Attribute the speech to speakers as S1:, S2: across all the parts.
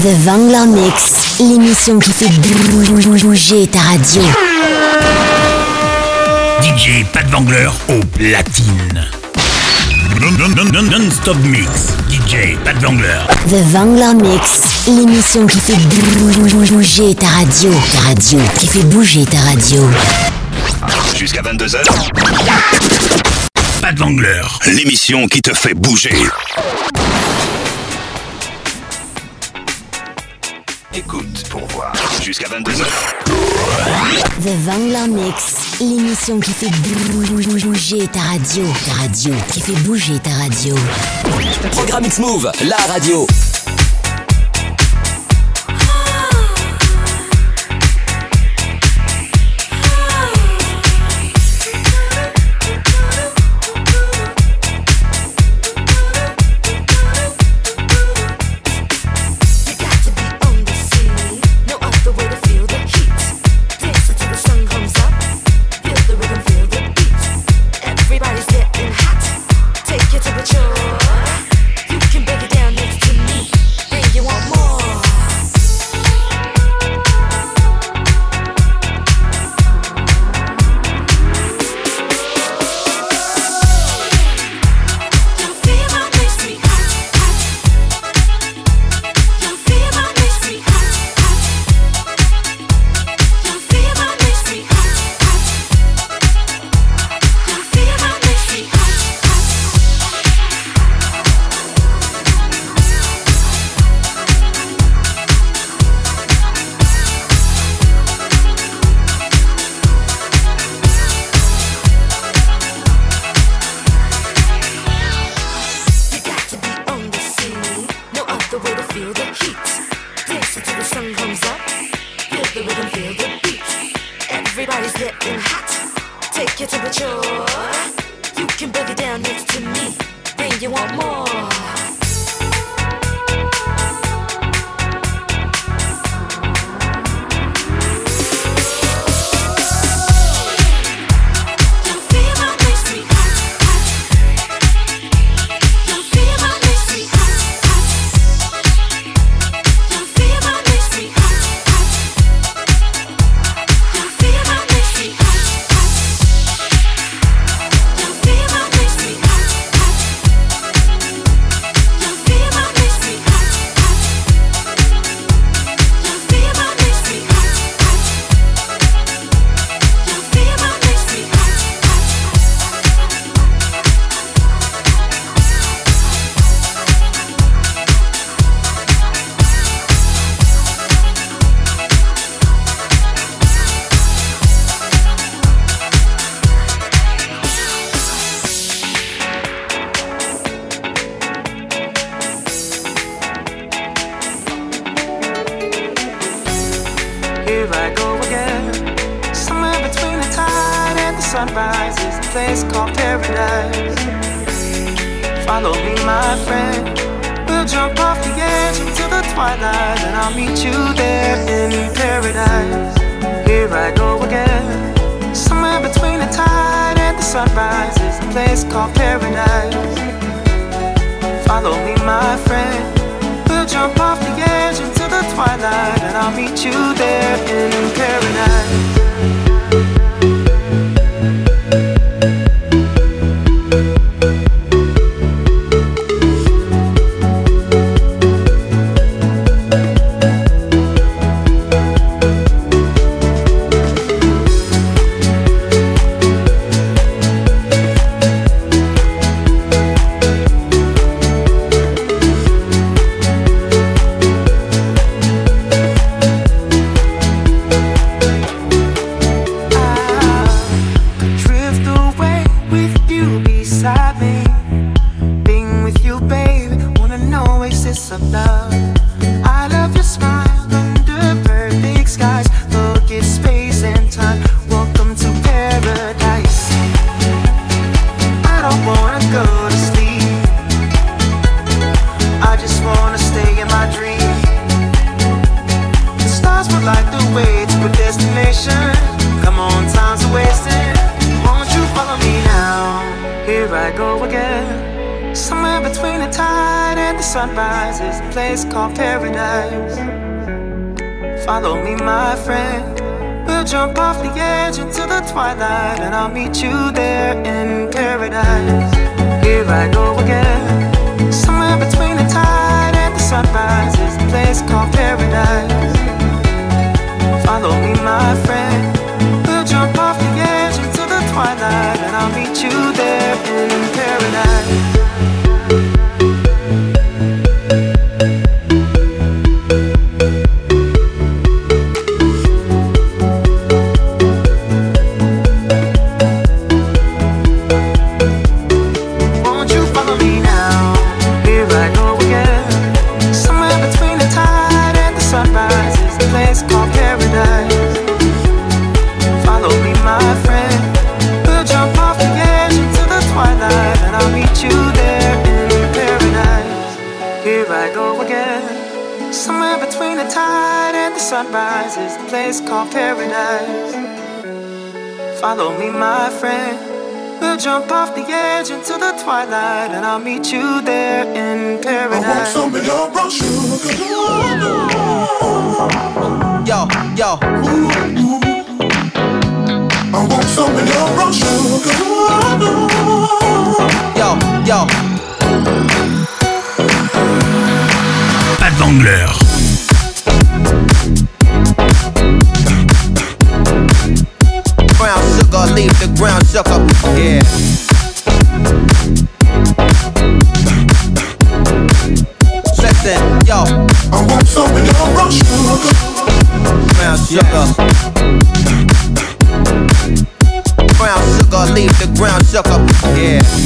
S1: The Vangler Mix, l'émission qui fait bouger ta radio.
S2: DJ Pat Vangler au platine. Non-stop mix, DJ Pat Vangler.
S1: The Vangler Mix, l'émission qui fait bouger ta radio. Ta radio, qui fait bouger ta radio.
S3: Jusqu'à 22h.
S2: Pat Vangler,
S3: l'émission qui te fait bouger. Écoute pour voir. Jusqu'à 22h.
S1: The Vangler Mix, l'émission qui fait bouger ta radio. Ta radio, qui fait bouger ta radio.
S4: Programme X-Move, la radio. Take your temperature. You can boogie down next to me. Then you want more.
S5: Yo, yo.
S2: Pat Wangler.
S5: Brown sugar, leave the ground shook up. Yeah. Listen, yo. Brown sugar. Brown Yeah.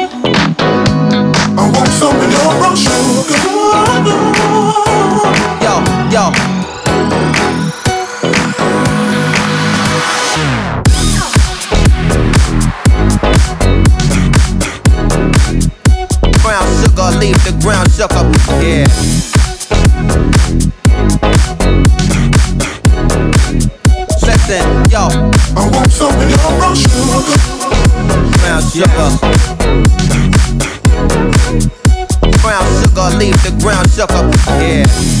S5: Yo, yo. Brown sugar, leave the ground shook up. Yeah. Listen, yo. Brown sugar. Brown sugar, leave the ground up. Yeah.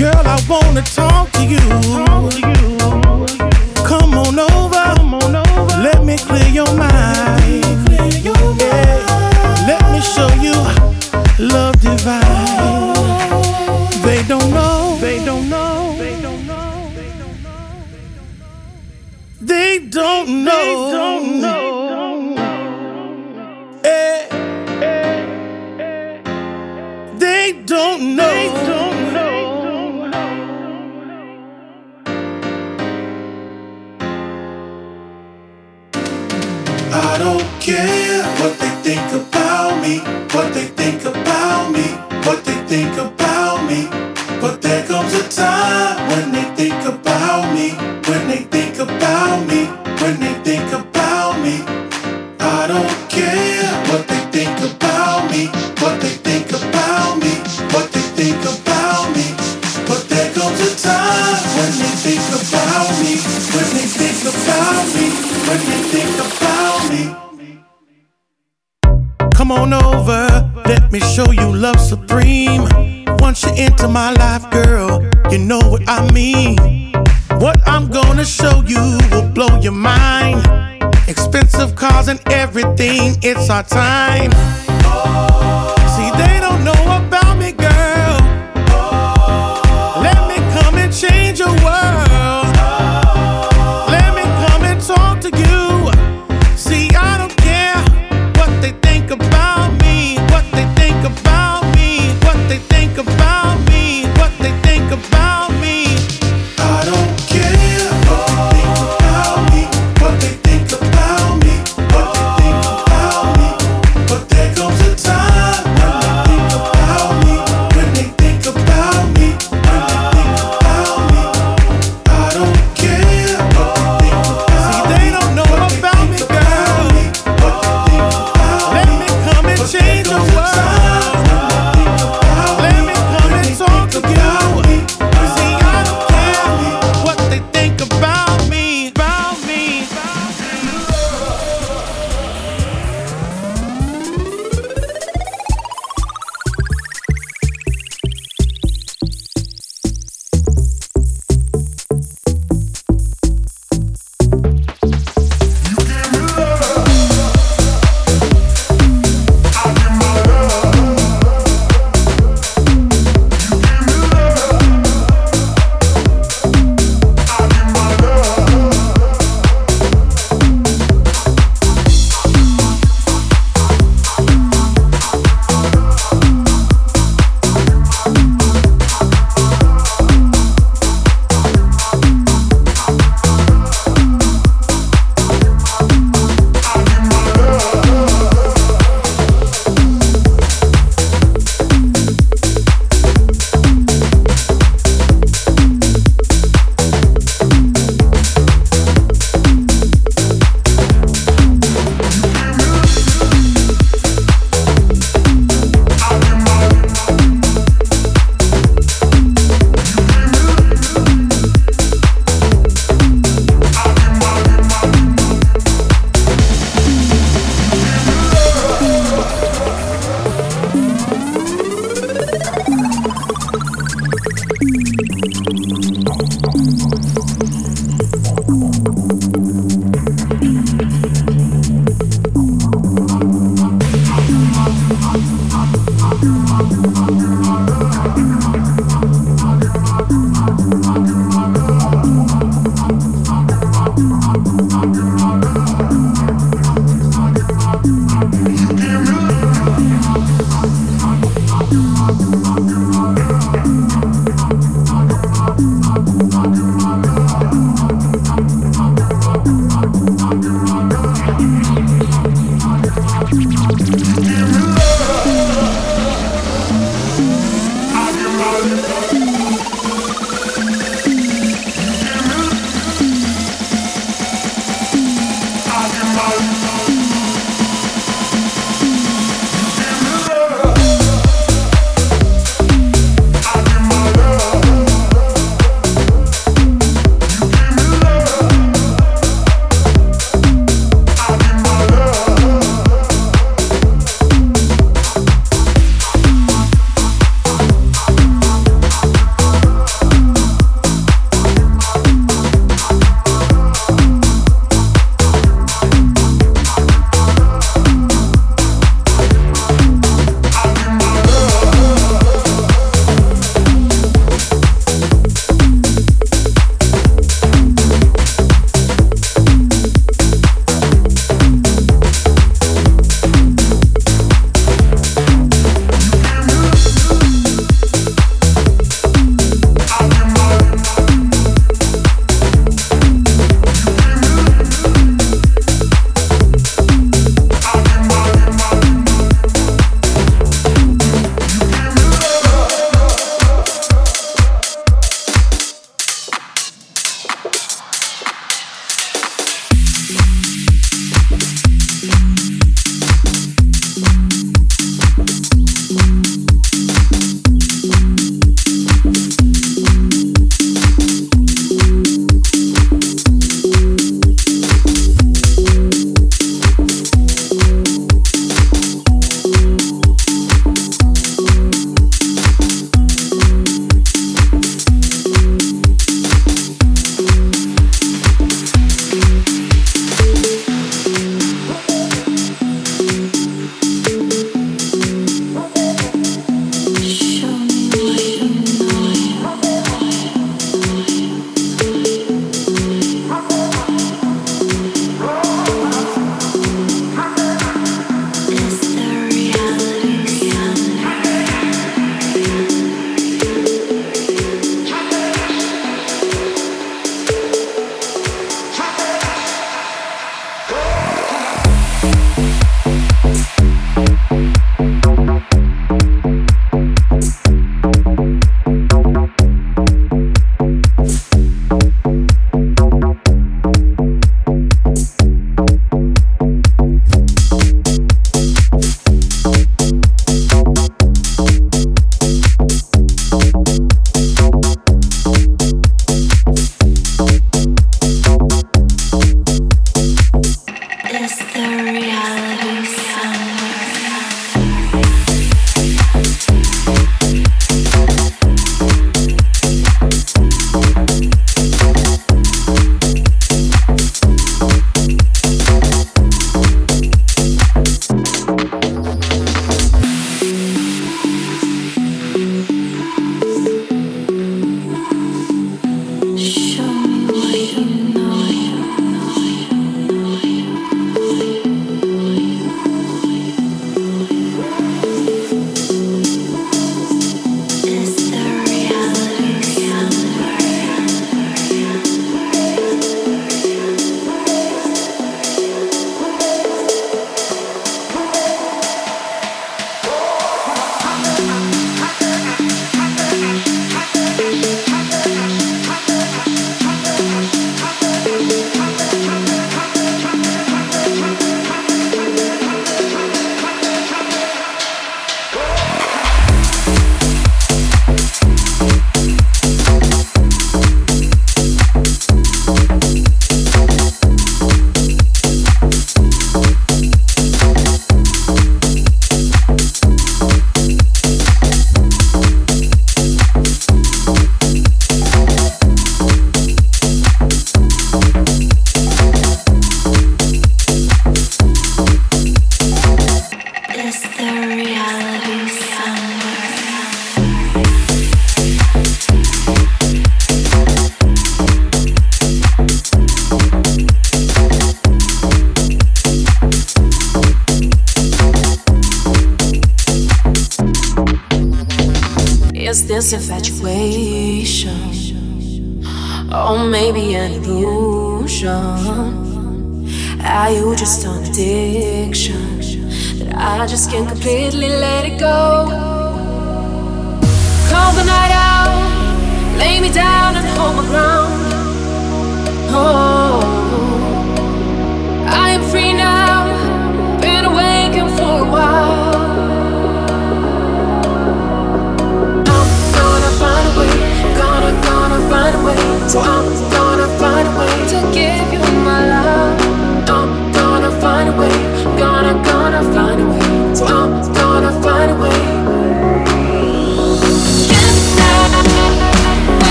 S5: Girl,
S6: I wanna talk
S7: to you.
S8: Come on over. Let me clear your
S9: mind. Yeah. Let me show you love divine. They don't know. They don't know. They don't know.
S10: They don't know. They don't know. our time.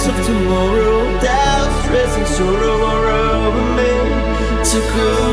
S10: promise of tomorrow, doubts, stress, and sorrow are over me to go.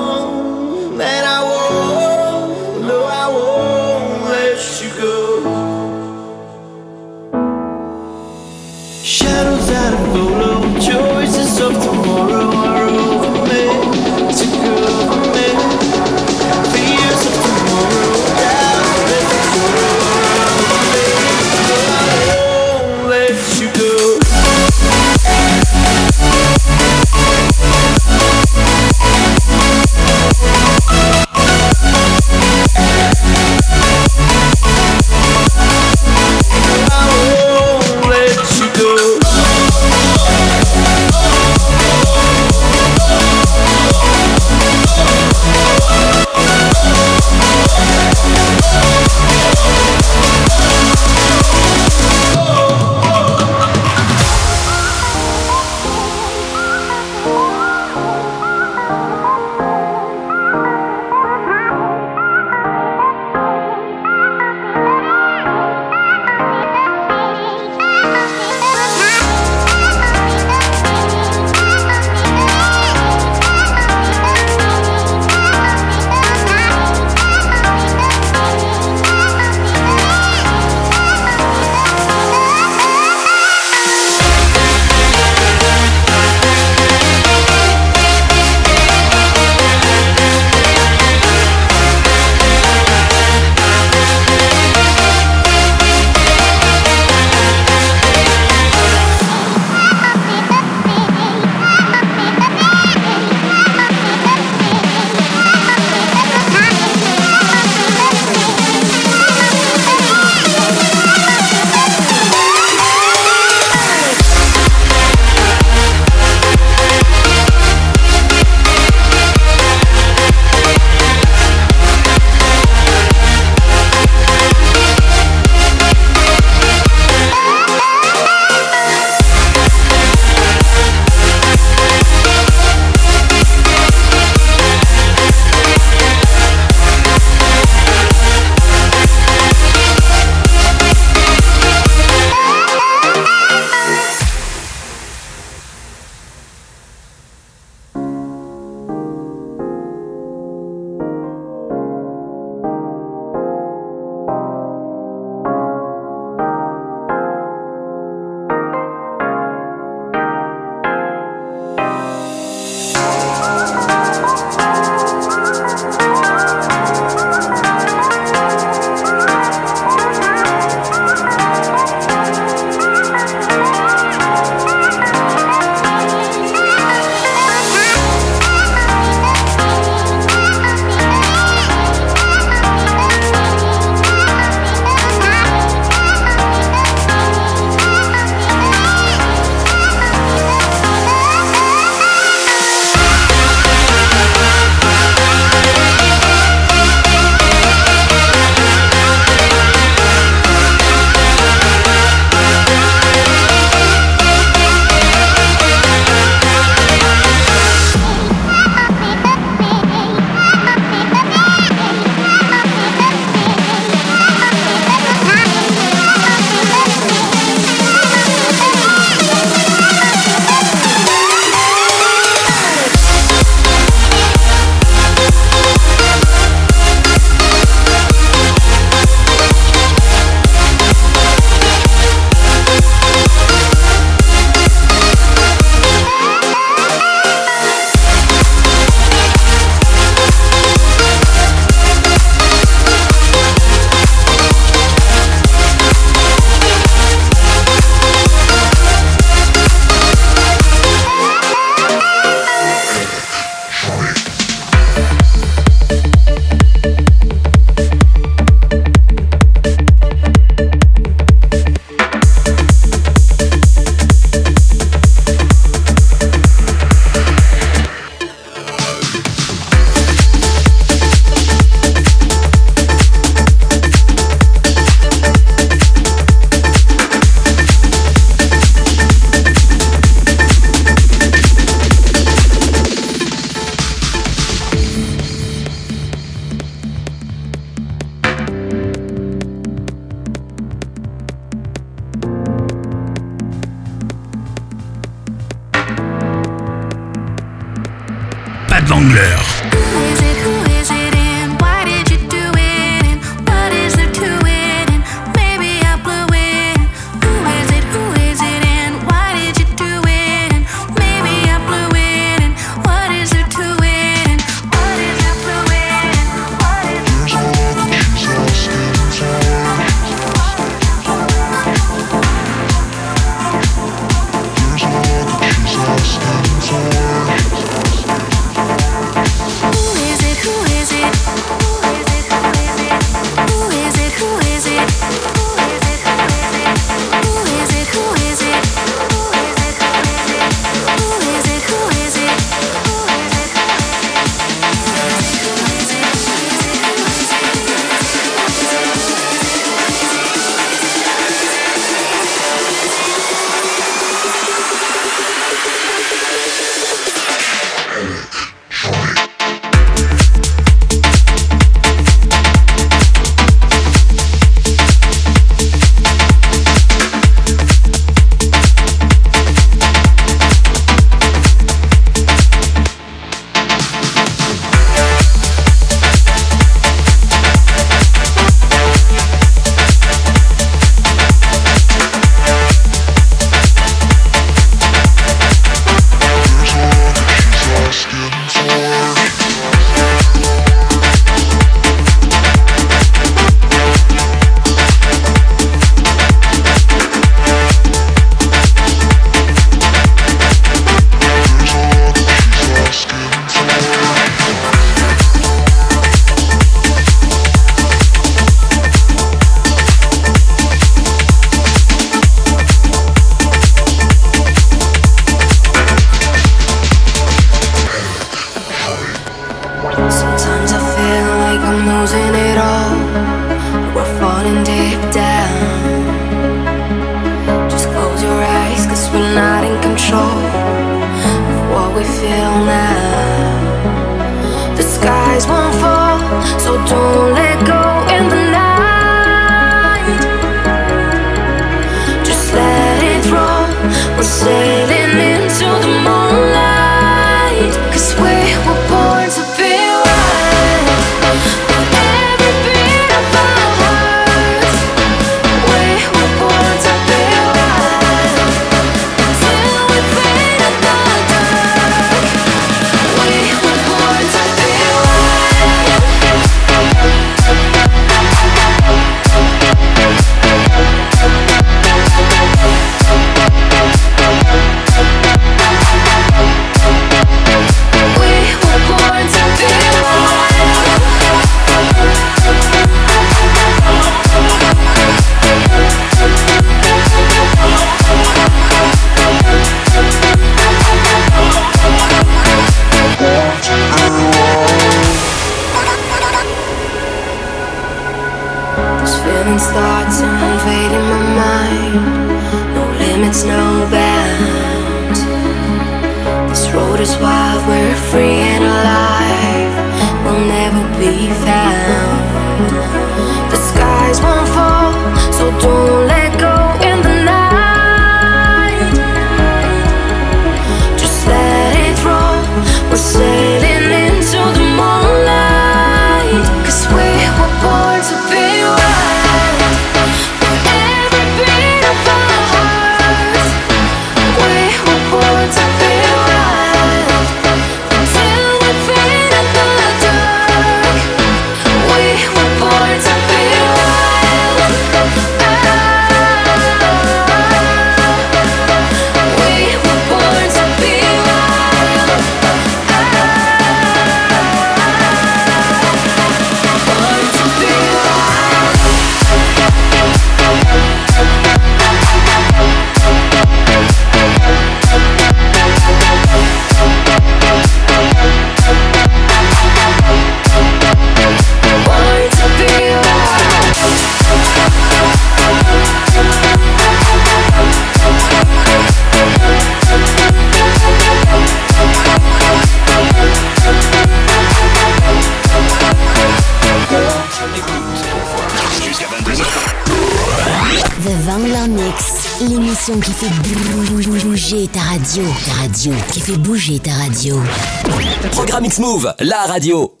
S11: X-Move, la radio.